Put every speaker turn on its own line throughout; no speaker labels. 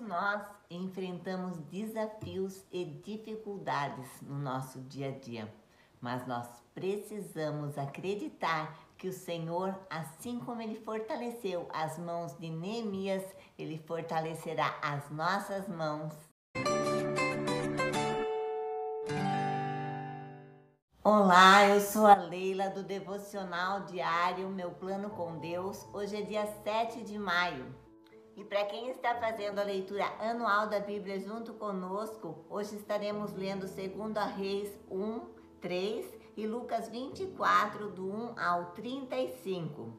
nós enfrentamos desafios e dificuldades no nosso dia a dia, mas nós precisamos acreditar que o Senhor, assim como ele fortaleceu as mãos de Neemias, ele fortalecerá as nossas mãos. Olá, eu sou a Leila do Devocional Diário Meu Plano com Deus. Hoje é dia 7 de maio. E para quem está fazendo a leitura anual da Bíblia junto conosco, hoje estaremos lendo 2 Reis 1, 3 e Lucas 24, do 1 ao 35.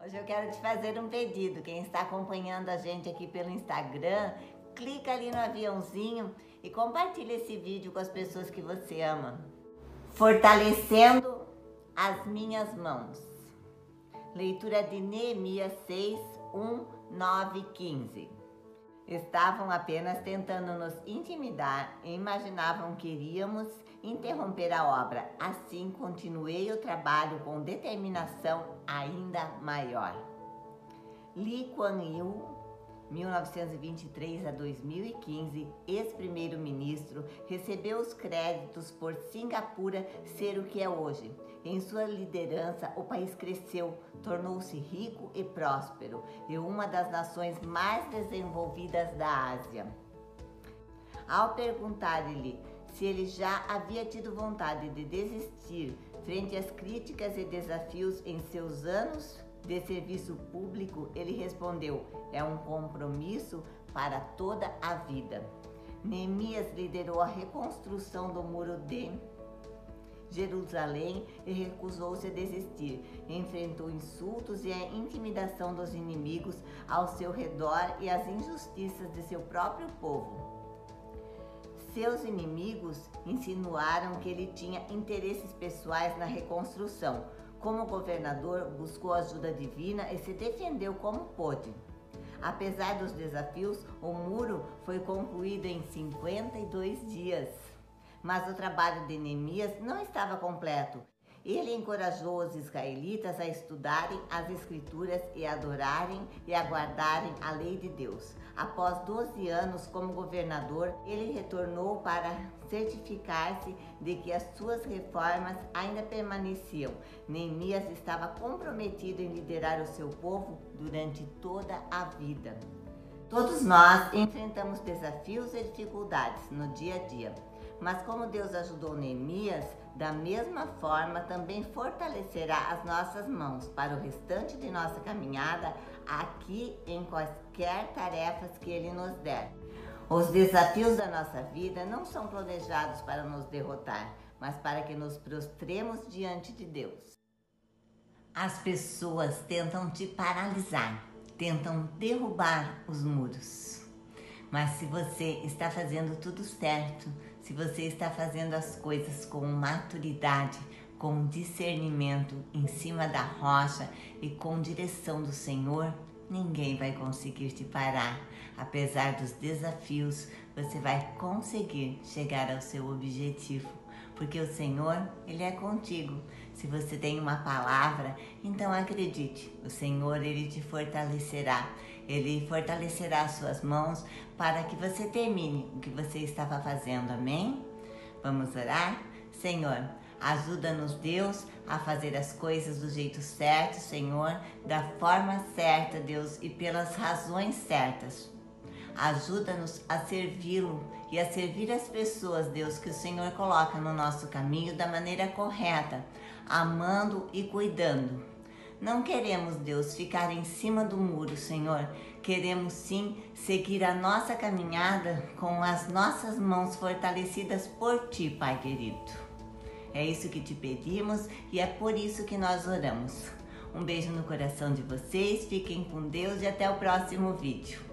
Hoje eu quero te fazer um pedido. Quem está acompanhando a gente aqui pelo Instagram, clica ali no aviãozinho e compartilha esse vídeo com as pessoas que você ama. Fortalecendo as minhas mãos. Leitura de Neemias 6, 1 9 e 15. Estavam apenas tentando nos intimidar e imaginavam que iríamos interromper a obra. Assim, continuei o trabalho com determinação ainda maior. Li Kuan Yew 1923 a 2015, ex-primeiro-ministro, recebeu os créditos por Singapura ser o que é hoje. Em sua liderança, o país cresceu, tornou-se rico e próspero e uma das nações mais desenvolvidas da Ásia. Ao perguntar-lhe se ele já havia tido vontade de desistir frente às críticas e desafios em seus anos de serviço público, ele respondeu: é um compromisso para toda a vida. Neemias liderou a reconstrução do muro de Jerusalém e recusou-se a desistir. Enfrentou insultos e a intimidação dos inimigos ao seu redor e as injustiças de seu próprio povo. Seus inimigos insinuaram que ele tinha interesses pessoais na reconstrução, como governador, buscou ajuda divina e se defendeu como pôde. Apesar dos desafios, o muro foi concluído em 52 dias. Mas o trabalho de Neemias não estava completo ele encorajou os israelitas a estudarem as Escrituras e adorarem e aguardarem a lei de Deus. Após 12 anos como governador, ele retornou para certificar-se de que as suas reformas ainda permaneciam. Neemias estava comprometido em liderar o seu povo durante toda a vida. Todos nós enfrentamos desafios e dificuldades no dia a dia. Mas como Deus ajudou Neemias, da mesma forma também fortalecerá as nossas mãos para o restante de nossa caminhada aqui em quaisquer tarefas que Ele nos der. Os desafios da nossa vida não são planejados para nos derrotar, mas para que nos prostremos diante de Deus. As pessoas tentam te paralisar, tentam derrubar os muros. Mas se você está fazendo tudo certo, se você está fazendo as coisas com maturidade, com discernimento em cima da rocha e com direção do Senhor, ninguém vai conseguir te parar. Apesar dos desafios, você vai conseguir chegar ao seu objetivo, porque o Senhor, ele é contigo. Se você tem uma palavra, então acredite, o Senhor ele te fortalecerá. Ele fortalecerá as suas mãos para que você termine o que você estava fazendo. Amém? Vamos orar? Senhor, ajuda-nos, Deus, a fazer as coisas do jeito certo, Senhor, da forma certa, Deus, e pelas razões certas. Ajuda-nos a servi-lo e a servir as pessoas, Deus, que o Senhor coloca no nosso caminho da maneira correta, amando e cuidando. Não queremos, Deus, ficar em cima do muro, Senhor. Queremos sim seguir a nossa caminhada com as nossas mãos fortalecidas por Ti, Pai querido. É isso que te pedimos e é por isso que nós oramos. Um beijo no coração de vocês, fiquem com Deus e até o próximo vídeo.